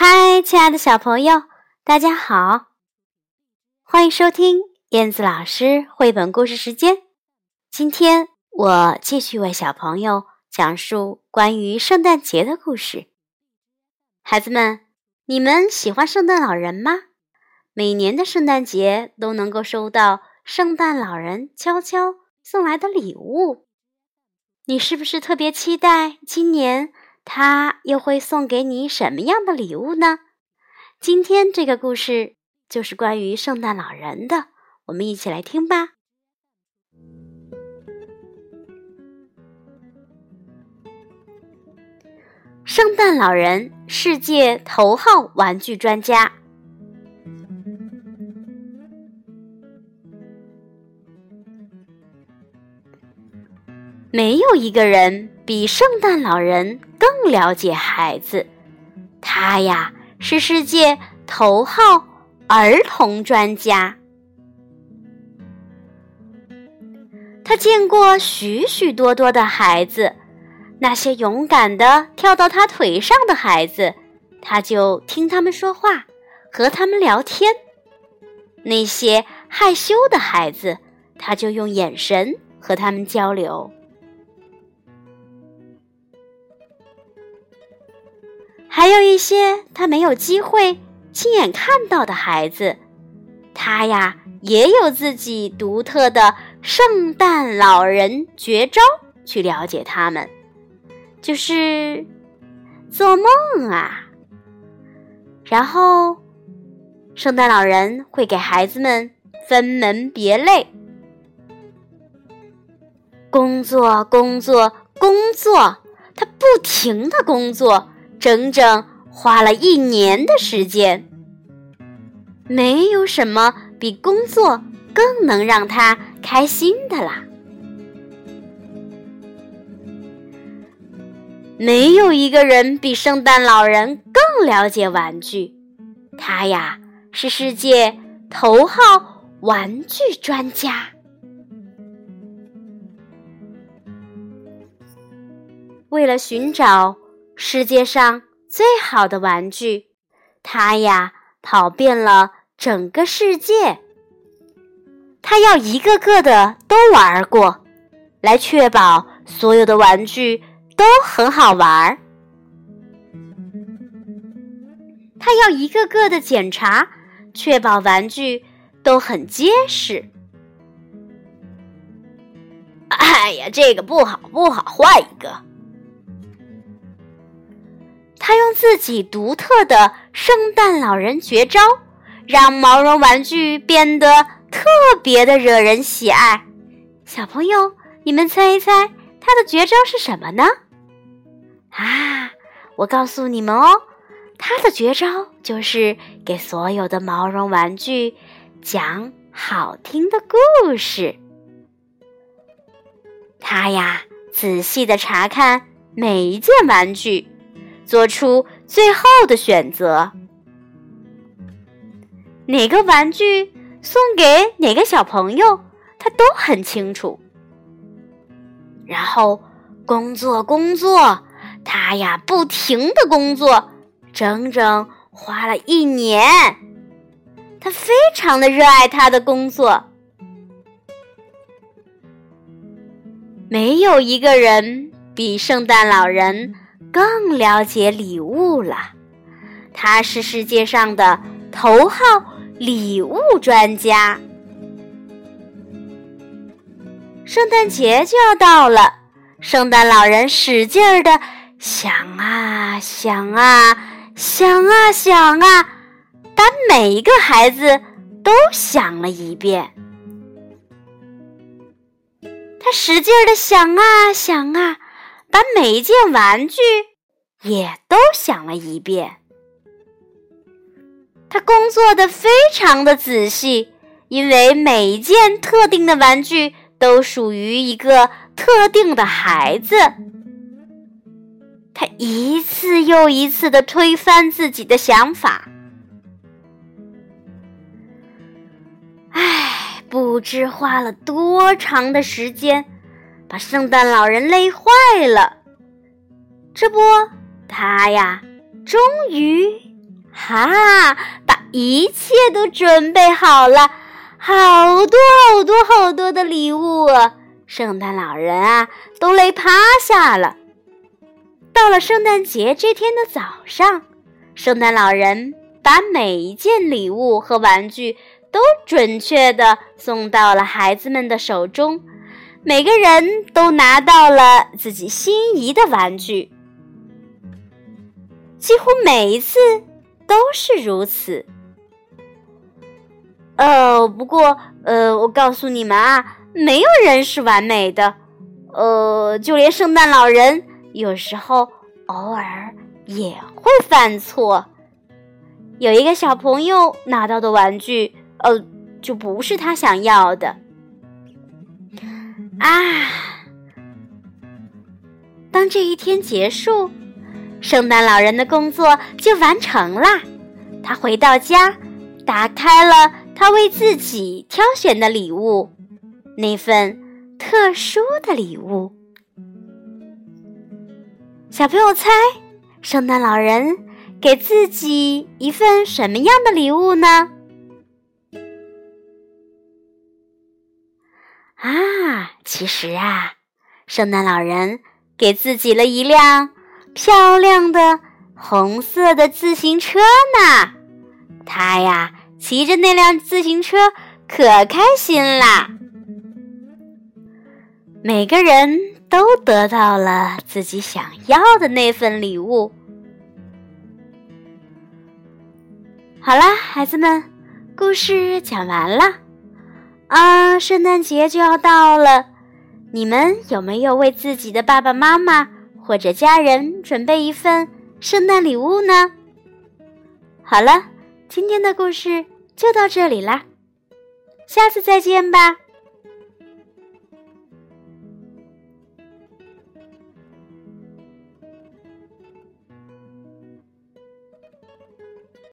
嗨，亲爱的小朋友，大家好！欢迎收听燕子老师绘本故事时间。今天我继续为小朋友讲述关于圣诞节的故事。孩子们，你们喜欢圣诞老人吗？每年的圣诞节都能够收到圣诞老人悄悄送来的礼物，你是不是特别期待今年？他又会送给你什么样的礼物呢？今天这个故事就是关于圣诞老人的，我们一起来听吧。圣诞老人，世界头号玩具专家。没有一个人比圣诞老人更了解孩子，他呀是世界头号儿童专家。他见过许许多多的孩子，那些勇敢的跳到他腿上的孩子，他就听他们说话，和他们聊天；那些害羞的孩子，他就用眼神和他们交流。还有一些他没有机会亲眼看到的孩子，他呀也有自己独特的圣诞老人绝招去了解他们，就是做梦啊。然后，圣诞老人会给孩子们分门别类，工作，工作，工作，他不停的工作。整整花了一年的时间，没有什么比工作更能让他开心的啦。没有一个人比圣诞老人更了解玩具，他呀是世界头号玩具专家。为了寻找。世界上最好的玩具，他呀跑遍了整个世界。他要一个个的都玩过，来确保所有的玩具都很好玩。他要一个个的检查，确保玩具都很结实。哎呀，这个不好，不好，换一个。他用自己独特的圣诞老人绝招，让毛绒玩具变得特别的惹人喜爱。小朋友，你们猜一猜他的绝招是什么呢？啊，我告诉你们哦，他的绝招就是给所有的毛绒玩具讲好听的故事。他呀，仔细的查看每一件玩具。做出最后的选择，哪个玩具送给哪个小朋友，他都很清楚。然后工作工作，他呀不停的工作，整整花了一年。他非常的热爱他的工作，没有一个人比圣诞老人。更了解礼物了，他是世界上的头号礼物专家。圣诞节就要到了，圣诞老人使劲儿的想啊想啊想啊想啊，把每一个孩子都想了一遍。他使劲儿的想啊想啊。把每一件玩具也都想了一遍。他工作的非常的仔细，因为每一件特定的玩具都属于一个特定的孩子。他一次又一次的推翻自己的想法。唉，不知花了多长的时间。把圣诞老人累坏了，这不，他呀，终于哈，把一切都准备好了，好多好多好多的礼物，圣诞老人啊都累趴下了。到了圣诞节这天的早上，圣诞老人把每一件礼物和玩具都准确的送到了孩子们的手中，每个人都拿到了自己心仪的玩具。几乎每一次都是如此。呃，不过，呃，我告诉你们啊，没有人是完美的，呃，就连圣诞老人。有时候偶尔也会犯错。有一个小朋友拿到的玩具，呃，就不是他想要的。啊！当这一天结束，圣诞老人的工作就完成了。他回到家，打开了他为自己挑选的礼物，那份特殊的礼物。小朋友猜，圣诞老人给自己一份什么样的礼物呢？啊，其实啊，圣诞老人给自己了一辆漂亮的红色的自行车呢。他呀，骑着那辆自行车可开心啦。每个人。都得到了自己想要的那份礼物。好啦，孩子们，故事讲完了啊！圣诞节就要到了，你们有没有为自己的爸爸妈妈或者家人准备一份圣诞礼物呢？好了，今天的故事就到这里啦，下次再见吧。